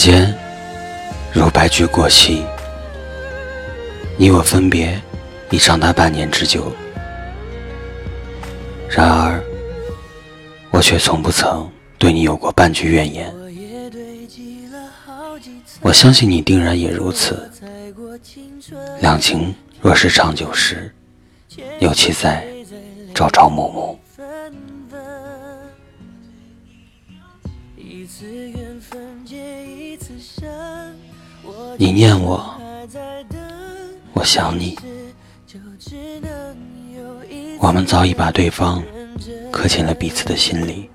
间如白驹过隙，你我分别已长达半年之久。然而，我却从不曾对你有过半句怨言。我相信你定然也如此。两情若是长久时，又岂在朝朝暮暮？你念我，我想你。我们早已把对方刻进了彼此的心里，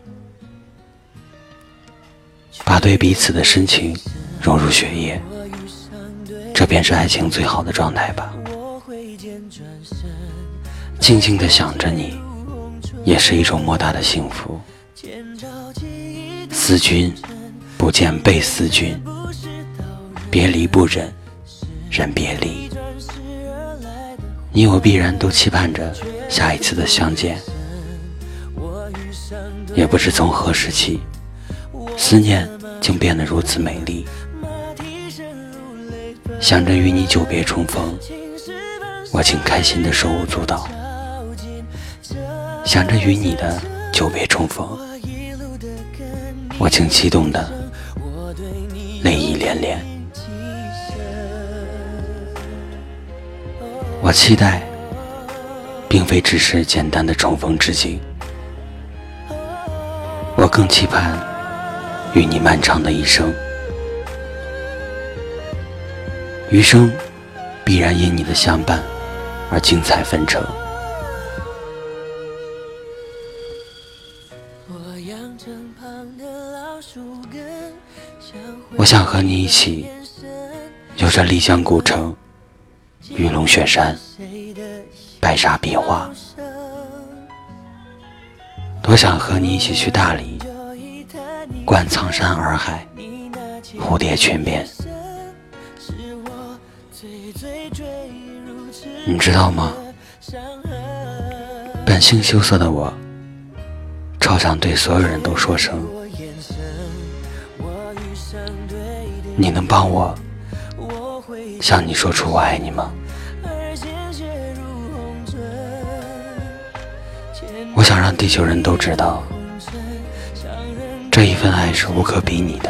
把对彼此的深情融入血液，这便是爱情最好的状态吧。静静的想着你，也是一种莫大的幸福。思君不见被思君，别离不忍，忍别离。你我必然都期盼着下一次的相见，也不知从何时起，思念竟变得如此美丽。想着与你久别重逢，我竟开心的手舞足蹈；想着与你的久别重逢，我竟激动的泪意连连。我期待，并非只是简单的重逢之景，我更期盼与你漫长的一生，余生必然因你的相伴而精彩纷呈。我想和你一起，游着丽江古城。玉龙雪山，白沙壁画，多想和你一起去大理，观苍山洱海，蝴蝶泉边。你知道吗？本性羞涩的我，超想对所有人都说声：你能帮我？向你说出我爱你吗？我想让地球人都知道，这一份爱是无可比拟的，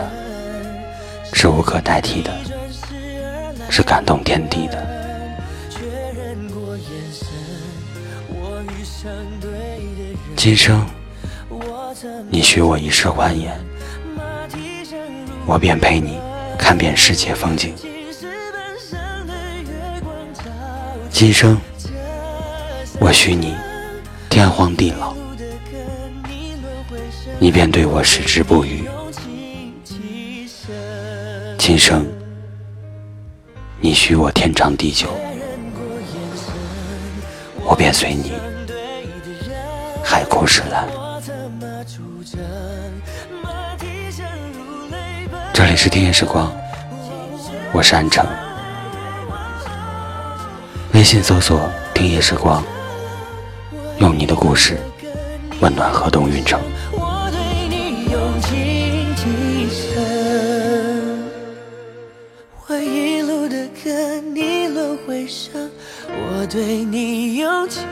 是无可代替的，是感动天地的。今生你许我一世欢颜，我便陪你看遍世界风景。今生，我许你天荒地老，你便对我矢志不渝。今生，你许我天长地久，我便随你海枯石烂。这里是听夜时光，我是安城。微信搜索“听夜时光”，用你的故事温暖河东运城。我对你用情极深，我一路的跟你轮回声。我对你用情